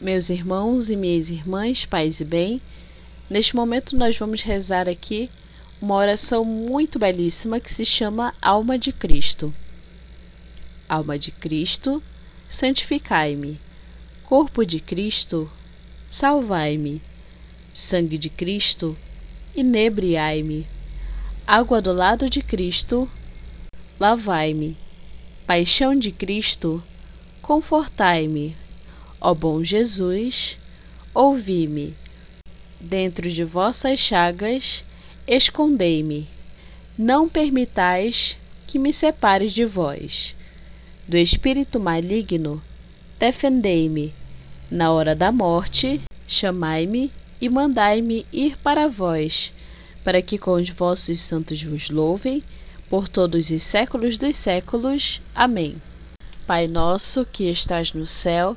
Meus irmãos e minhas irmãs, pais e bem, neste momento nós vamos rezar aqui uma oração muito belíssima que se chama Alma de Cristo. Alma de Cristo, santificai-me. Corpo de Cristo, salvai-me. Sangue de Cristo, inebriai-me. Água do lado de Cristo, lavai-me. Paixão de Cristo, confortai-me. Ó bom Jesus, ouvi-me. Dentro de vossas chagas, escondei-me. Não permitais que me separe de vós. Do espírito maligno, defendei-me. Na hora da morte, chamai-me e mandai-me ir para vós, para que com os vossos santos vos louvem por todos os séculos dos séculos. Amém. Pai nosso que estás no céu,